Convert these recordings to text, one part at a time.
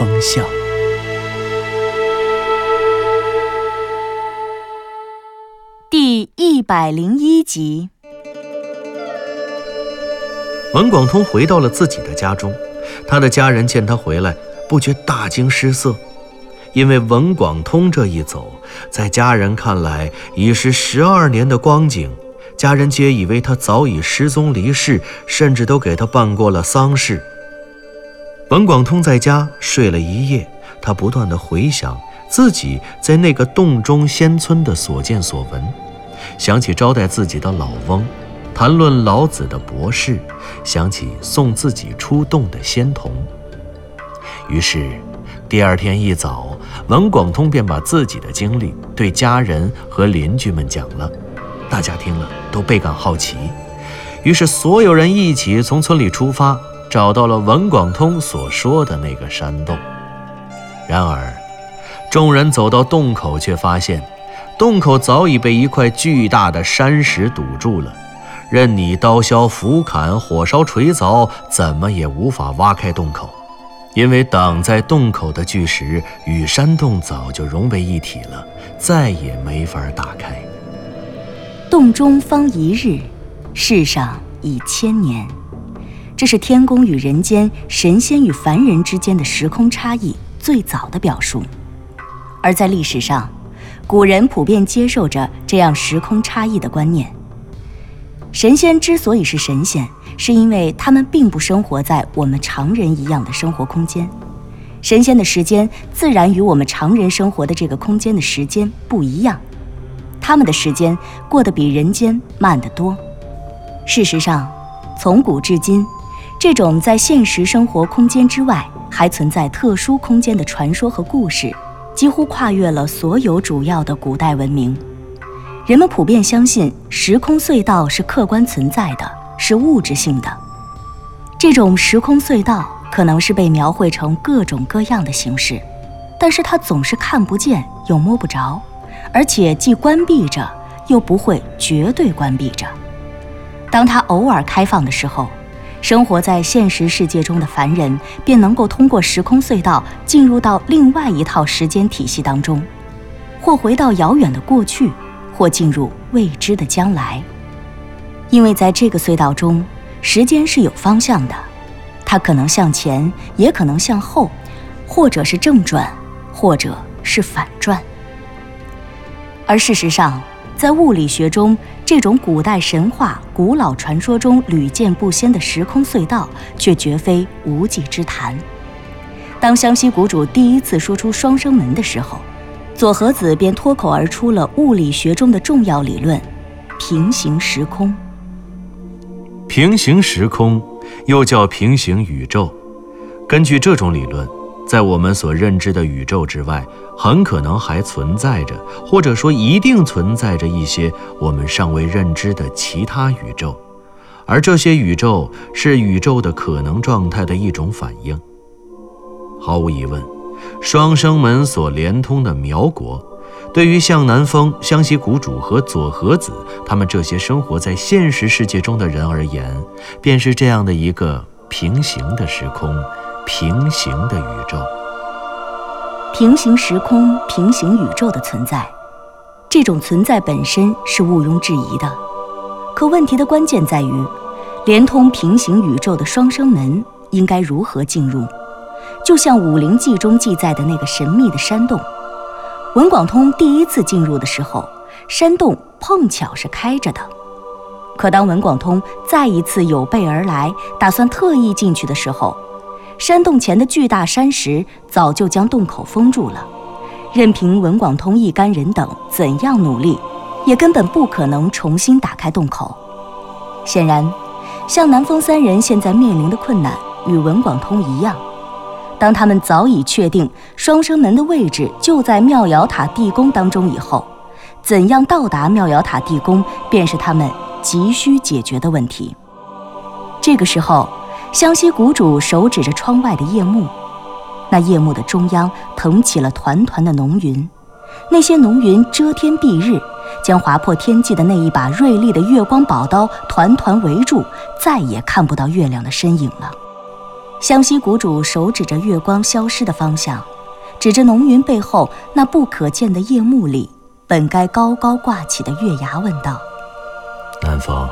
南风向》。第一百零一集，文广通回到了自己的家中，他的家人见他回来，不觉大惊失色，因为文广通这一走，在家人看来已是十二年的光景，家人皆以为他早已失踪离世，甚至都给他办过了丧事。文广通在家睡了一夜，他不断的回想自己在那个洞中仙村的所见所闻，想起招待自己的老翁，谈论老子的博士，想起送自己出洞的仙童。于是，第二天一早，文广通便把自己的经历对家人和邻居们讲了，大家听了都倍感好奇，于是所有人一起从村里出发，找到了文广通所说的那个山洞。然而，众人走到洞口，却发现洞口早已被一块巨大的山石堵住了，任你刀削斧砍、火烧锤凿，怎么也无法挖开洞口，因为挡在洞口的巨石与山洞早就融为一体了，再也没法打开。洞中方一日，世上已千年。这是天宫与人间、神仙与凡人之间的时空差异最早的表述。而在历史上，古人普遍接受着这样时空差异的观念。神仙之所以是神仙，是因为他们并不生活在我们常人一样的生活空间。神仙的时间自然与我们常人生活的这个空间的时间不一样，他们的时间过得比人间慢得多。事实上，从古至今，这种在现实生活空间之外还存在特殊空间的传说和故事，几乎跨越了所有主要的古代文明。人们普遍相信时空隧道是客观存在的，是物质性的。这种时空隧道可能是被描绘成各种各样的形式，但是它总是看不见又摸不着，而且既关闭着又不会绝对关闭着。当它偶尔开放的时候，生活在现实世界中的凡人便能够通过时空隧道进入到另外一套时间体系当中，或回到遥远的过去，或进入未知的将来。因为在这个隧道中，时间是有方向的，它可能向前，也可能向后，或者是正转，或者是反转。而事实上，在物理学中，这种古代神话、古老传说中屡见不鲜的时空隧道，却绝非无稽之谈。当湘西谷主第一次说出双生门的时候，左和子便脱口而出了物理学中的重要理论——平行时空。平行时空又叫平行宇宙。根据这种理论，在我们所认知的宇宙之外，很可能还存在着，或者说一定存在着一些我们尚未认知的其他宇宙，而这些宇宙是宇宙的可能状态的一种反应。毫无疑问，双生门所连通的苗国，对于向南风、湘西谷主和左和子他们这些生活在现实世界中的人而言，便是这样的一个平行的时空。平行的宇宙，平行时空、平行宇宙的存在，这种存在本身是毋庸置疑的。可问题的关键在于，连通平行宇宙的双生门应该如何进入？就像《武林记》中记载的那个神秘的山洞，文广通第一次进入的时候，山洞碰巧是开着的。可当文广通再一次有备而来，打算特意进去的时候，山洞前的巨大山石早就将洞口封住了，任凭文广通一干人等怎样努力，也根本不可能重新打开洞口。显然，向南风三人现在面临的困难与文广通一样，当他们早已确定双生门的位置就在妙瑶塔地宫当中以后，怎样到达妙瑶塔地宫，便是他们急需解决的问题。这个时候，湘西谷主手指着窗外的夜幕，那夜幕的中央腾起了团团的浓云，那些浓云遮天蔽日，将划破天际的那一把锐利的月光宝刀团团围住，再也看不到月亮的身影了。湘西谷主手指着月光消失的方向，指着浓云背后那不可见的夜幕里本该高高挂起的月牙，问道：“南风，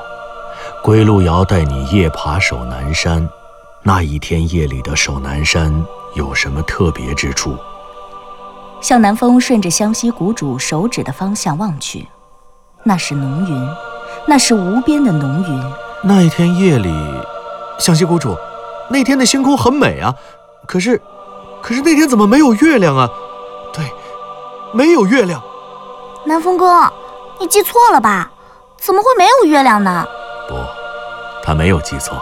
归路遥带你夜爬守南山，那一天夜里的守南山有什么特别之处？”向南风顺着湘西谷主手指的方向望去，那是浓云，那是无边的浓云。那一天夜里，湘西谷主。那天的星空很美啊，可是，可是那天怎么没有月亮啊？对，没有月亮。南风哥，你记错了吧？怎么会没有月亮呢？不，他没有记错，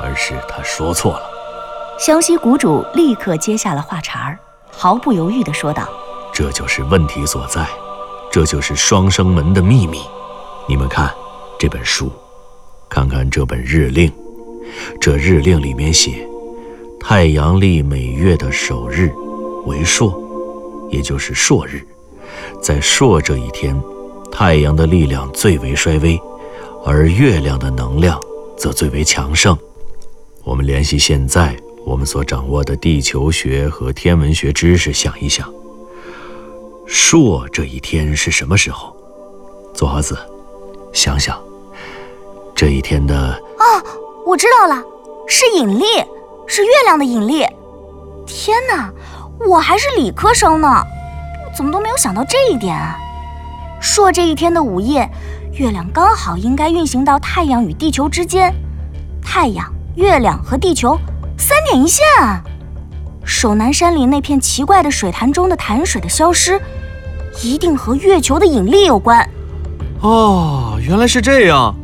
而是他说错了。湘西谷主立刻接下了话茬儿，毫不犹豫地说道：“这就是问题所在，这就是双生门的秘密。你们看这本书，看看这本日令。”这日令里面写，太阳历每月的首日为朔，也就是朔日。在朔这一天，太阳的力量最为衰微，而月亮的能量则最为强盛。我们联系现在我们所掌握的地球学和天文学知识，想一想，朔这一天是什么时候？左华子，想想这一天的啊。我知道了，是引力，是月亮的引力。天哪，我还是理科生呢，怎么都没有想到这一点啊！朔这一天的午夜，月亮刚好应该运行到太阳与地球之间，太阳、月亮和地球三点一线啊！守南山里那片奇怪的水潭中的潭水的消失，一定和月球的引力有关。哦，原来是这样。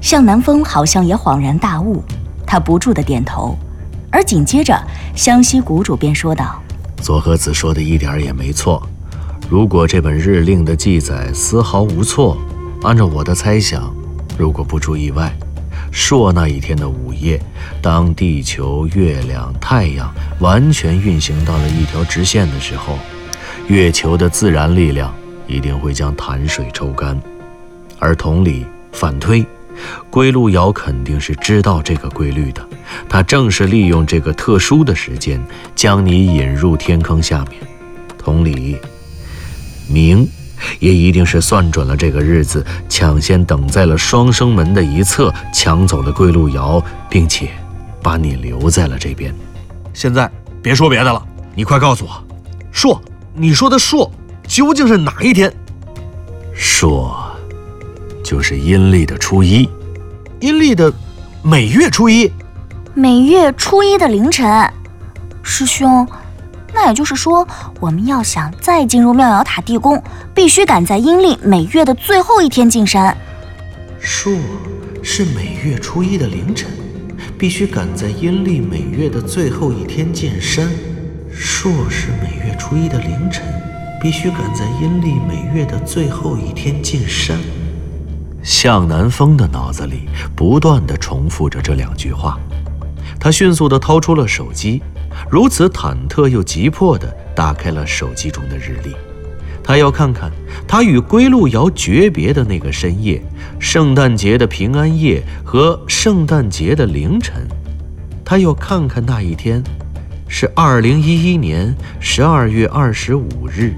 向南风好像也恍然大悟，他不住的点头，而紧接着湘西谷主便说道：“佐和子说的一点也没错，如果这本日令的记载丝毫无错，按照我的猜想，如果不出意外，朔那一天的午夜，当地球、月亮、太阳完全运行到了一条直线的时候，月球的自然力量一定会将潭水抽干，而同理反推。”归路遥肯定是知道这个规律的，他正是利用这个特殊的时间将你引入天坑下面。同理，明也一定是算准了这个日子，抢先等在了双生门的一侧，抢走了归路遥，并且把你留在了这边。现在别说别的了，你快告诉我，朔，你说的朔究竟是哪一天？朔。就是阴历的初一，阴历的每月初一，每月初一的凌晨。师兄，那也就是说，我们要想再进入妙瑶塔地宫，必须赶在阴历每月的最后一天进山。朔是每月初一的凌晨，必须赶在阴历每月的最后一天进山。朔是每月初一的凌晨，必须赶在阴历每月的最后一天进山。向南风的脑子里不断地重复着这两句话，他迅速地掏出了手机，如此忐忑又急迫地打开了手机中的日历。他要看看他与归路遥诀别的那个深夜，圣诞节的平安夜和圣诞节的凌晨。他要看看那一天是二零一一年十二月二十五日。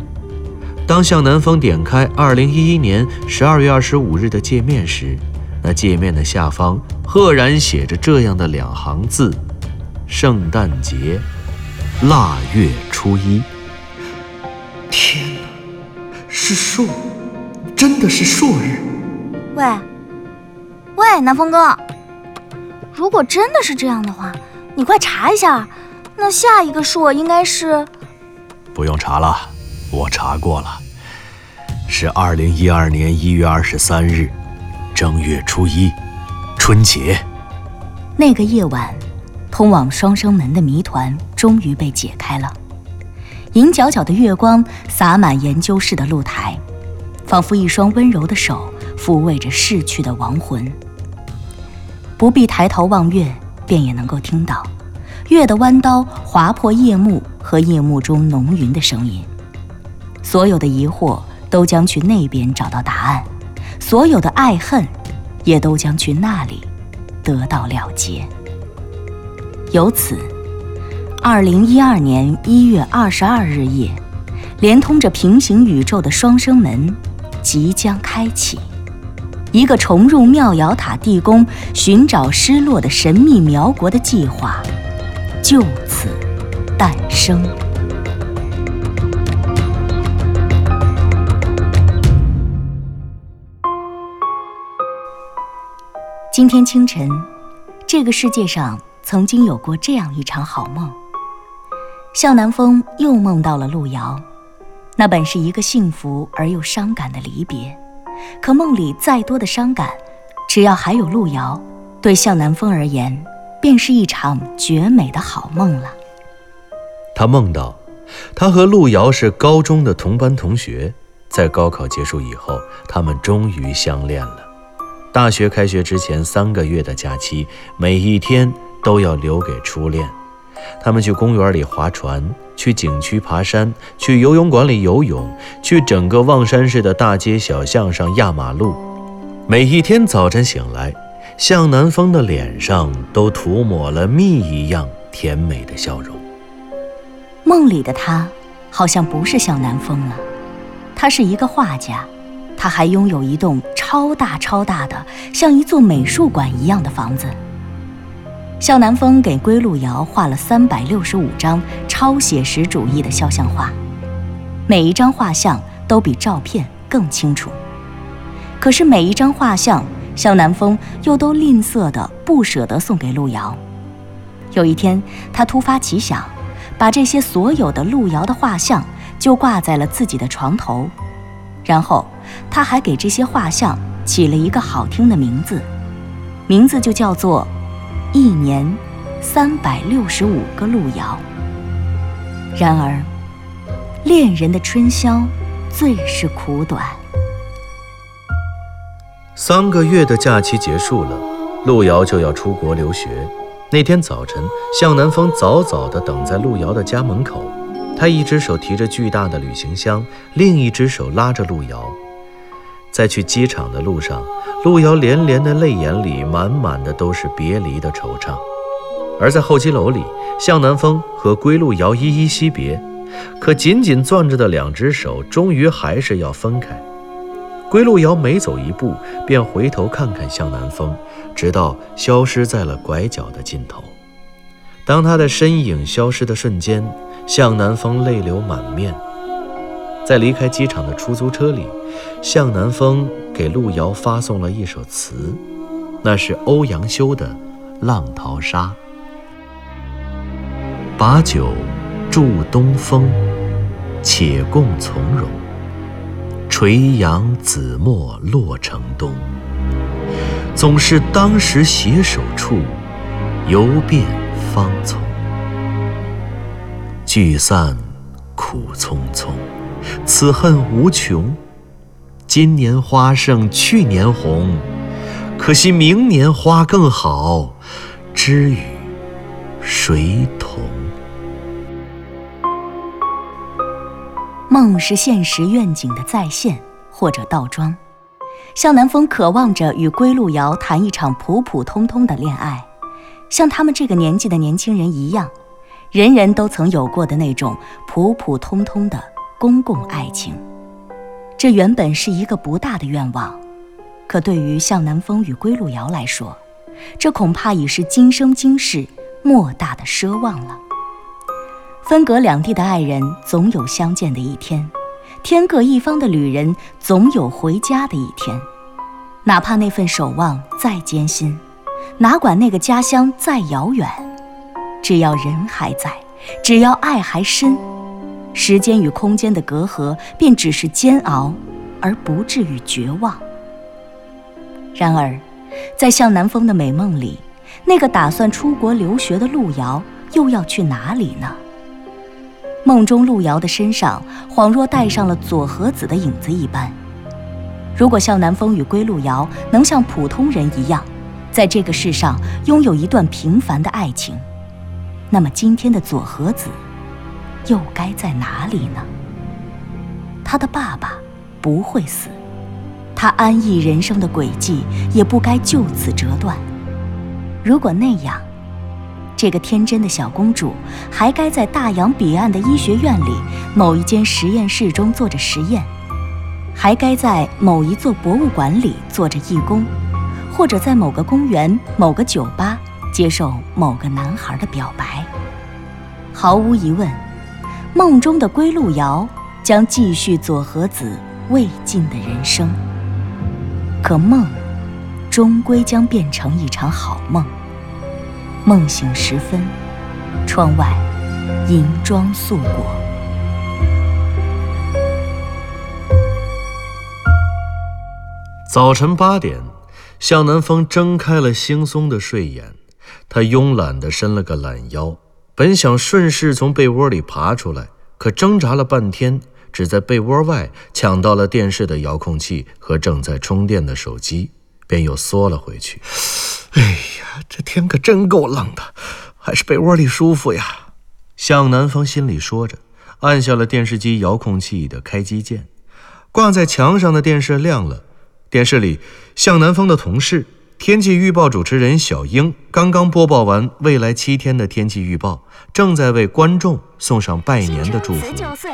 当向南风点开二零一一年十二月二十五日的界面时，那界面的下方赫然写着这样的两行字：“圣诞节，腊月初一。”天哪，是朔，真的是朔日！喂，喂，南风哥，如果真的是这样的话，你快查一下，那下一个朔应该是……不用查了。我查过了，是二零一二年一月二十三日，正月初一，春节。那个夜晚，通往双生门的谜团终于被解开了。银皎皎的月光洒满研究室的露台，仿佛一双温柔的手抚慰着逝去的亡魂。不必抬头望月，便也能够听到月的弯刀划破夜幕和夜幕中浓云的声音。所有的疑惑都将去那边找到答案，所有的爱恨也都将去那里得到了结。由此。二零一二年一月二十二日夜，连通着平行宇宙的双生门即将开启，一个重入妙瑶塔地宫寻找失落的神秘苗国的计划就此诞生。今天清晨，这个世界上曾经有过这样一场好梦。向南风又梦到了路遥，那本是一个幸福而又伤感的离别。可梦里再多的伤感，只要还有路遥，对向南风而言，便是一场绝美的好梦了。他梦到，他和路遥是高中的同班同学，在高考结束以后，他们终于相恋了。大学开学之前三个月的假期，每一天都要留给初恋。他们去公园里划船，去景区爬山，去游泳馆里游泳，去整个望山市的大街小巷上压马路。每一天早晨醒来，向南风的脸上都涂抹了蜜一样甜美的笑容。梦里的他，好像不是向南风了，他是一个画家，他还拥有一栋超大超大的，像一座美术馆一样的房子。向南风给归路遥画了三百六十五张超写实主义的肖像画，每一张画像都比照片更清楚。可是每一张画像，向南风又都吝啬的不舍得送给路遥。有一天，他突发奇想，把这些所有的路遥的画像就挂在了自己的床头，然后他还给这些画像起了一个好听的名字，名字就叫做。一年三百六十五个路遥。然而，恋人的春宵最是苦短。三个月的假期结束了，路遥就要出国留学。那天早晨，向南风早早的等在路遥的家门口，他一只手提着巨大的旅行箱，另一只手拉着路遥。在去机场的路上，路遥连连的泪眼里满满的都是别离的惆怅。而在候机楼里，向南风和归路遥依依惜别，可紧紧攥着的两只手，终于还是要分开。归路遥每走一步，便回头看看向南风，直到消失在了拐角的尽头。当他的身影消失的瞬间，向南风泪流满面。在离开机场的出租车里，向南风给路遥发送了一首词，那是欧阳修的《浪淘沙》。把酒祝东风，且共从容。垂杨紫陌洛城东，总是当时携手处，游遍芳丛。聚散苦匆匆。此恨无穷。今年花胜去年红，可惜明年花更好，知与谁同？梦是现实愿景的再现或者倒装。向南风渴望着与归路遥谈一场普普通通的恋爱，像他们这个年纪的年轻人一样，人人都曾有过的那种普普通通的。公共爱情，这原本是一个不大的愿望，可对于向南风与归路遥来说，这恐怕已是今生今世莫大的奢望了。分隔两地的爱人总有相见的一天，天各一方的旅人总有回家的一天。哪怕那份守望再艰辛，哪管那个家乡再遥远，只要人还在，只要爱还深。时间与空间的隔阂便只是煎熬，而不至于绝望。然而，在向南风的美梦里，那个打算出国留学的路遥又要去哪里呢？梦中路遥的身上恍若带上了左和子的影子一般。如果向南风与归路遥能像普通人一样，在这个世上拥有一段平凡的爱情，那么今天的左和子又该在哪里呢？他的爸爸不会死，他安逸人生的轨迹也不该就此折断。如果那样，这个天真的小公主还该在大洋彼岸的医学院里某一间实验室中做着实验，还该在某一座博物馆里做着义工，或者在某个公园、某个酒吧接受某个男孩的表白。毫无疑问，梦中的归路遥将继续佐和子未尽的人生。可梦，终归将变成一场好梦。梦醒时分，窗外银装素裹。早晨八点，向南风睁开了惺忪的睡眼，他慵懒地伸了个懒腰，本想顺势从被窝里爬出来，可挣扎了半天，只在被窝外抢到了电视的遥控器和正在充电的手机，便又缩了回去。哎呀，这天可真够冷的，还是被窝里舒服呀。向南风心里说着，按下了电视机遥控器的开机键。挂在墙上的电视亮了，电视里向南风的同事天气预报主持人小英刚刚播报完未来七天的天气预报，正在为观众送上拜年的祝福。辞旧岁，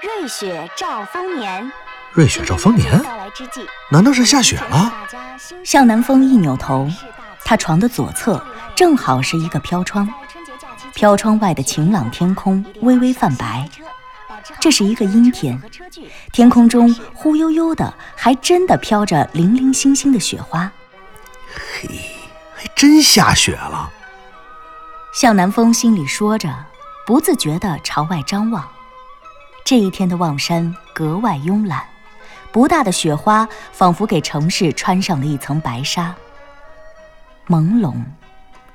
瑞雪兆丰年。瑞雪兆丰年？难道是下雪了？向南风一扭头。他床的左侧正好是一个飘窗，飘窗外的晴朗天空微微泛白。这是一个阴天，天空中忽悠悠的，还真的飘着零零星星的雪花。嘿，还真下雪了。向南风心里说着，不自觉地朝外张望。这一天的望山格外慵懒，不大的雪花仿佛给城市穿上了一层白纱。朦胧，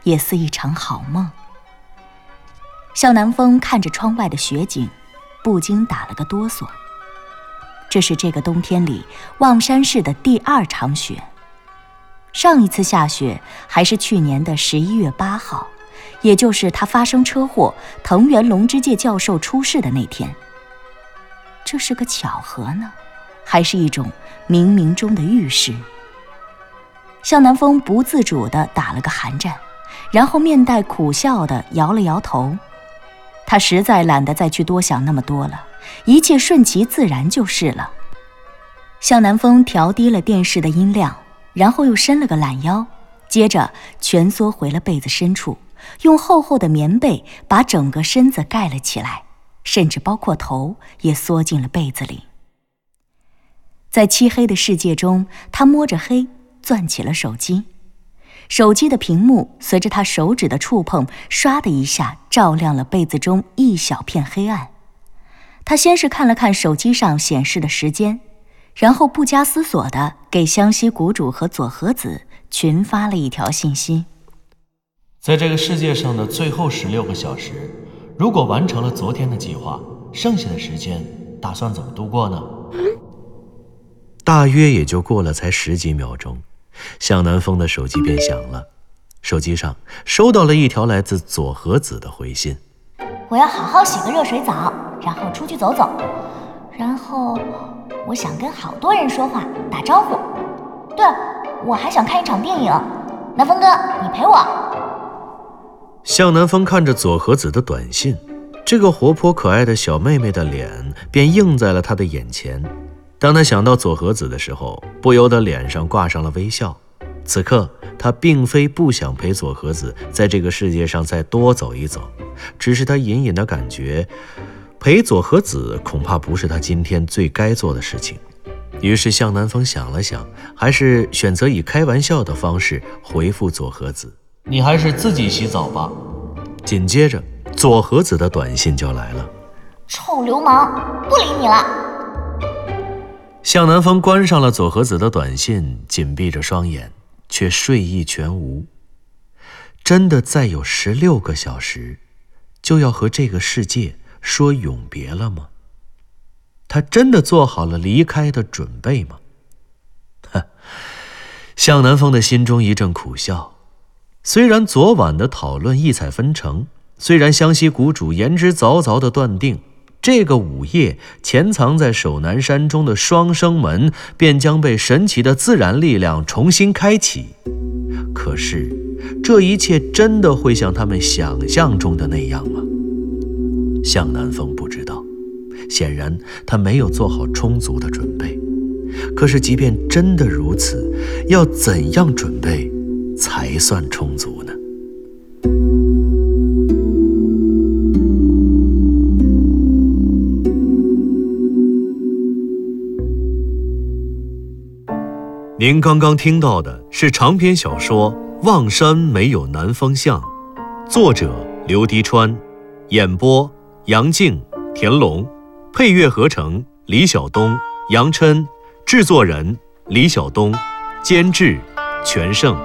也似一场好梦。向南风看着窗外的雪景，不禁打了个哆嗦。这是这个冬天里望山市的第二场雪。上一次下雪还是去年的十一月八号，也就是他发生车祸，藤原龙之介教授出事的那天。这是个巧合呢，还是一种冥冥中的预示？向南风不自主地打了个寒战，然后面带苦笑地摇了摇头。他实在懒得再去多想那么多了，一切顺其自然就是了。向南风调低了电视的音量，然后又伸了个懒腰，接着蜷缩回了被子深处，用厚厚的棉被把整个身子盖了起来，甚至包括头也缩进了被子里。在漆黑的世界中，他摸着黑。攥起了手机，手机的屏幕随着他手指的触碰，唰的一下照亮了被子中一小片黑暗。他先是看了看手机上显示的时间，然后不加思索的给湘西谷主和佐和子群发了一条信息：在这个世界上的最后十六个小时，如果完成了昨天的计划，剩下的时间打算怎么度过呢？大约也就过了才十几秒钟。向南风的手机便响了，手机上收到了一条来自佐和子的回信：“我要好好洗个热水澡，然后出去走走，然后我想跟好多人说话打招呼。对了，我还想看一场电影。南风哥，你陪我。”向南风看着左和子的短信，这个活泼可爱的小妹妹的脸便映在了他的眼前。当他想到左和子的时候，不由得脸上挂上了微笑。此刻，他并非不想陪左和子在这个世界上再多走一走，只是他隐隐的感觉，陪佐和子恐怕不是他今天最该做的事情。于是，向南风想了想，还是选择以开玩笑的方式回复佐和子：“你还是自己洗澡吧。”紧接着，佐和子的短信就来了：“臭流氓，不理你了。”向南风关上了佐和子的短信，紧闭着双眼，却睡意全无。真的再有十六个小时，就要和这个世界说永别了吗？他真的做好了离开的准备吗？向南风的心中一阵苦笑。虽然昨晚的讨论异彩纷呈，虽然湘西谷主言之凿凿的断定，这个午夜潜藏在守南山中的双生门便将被神奇的自然力量重新开启，可是，这一切真的会像他们想象中的那样吗？向南风不知道。显然，他没有做好充足的准备。可是，即便真的如此，要怎样准备才算充足呢？您刚刚听到的是长篇小说《望山没有南方向》，作者刘迪川，演播杨静、田龙。配乐合成李晓东、杨琛，制作人李晓东，监制全胜。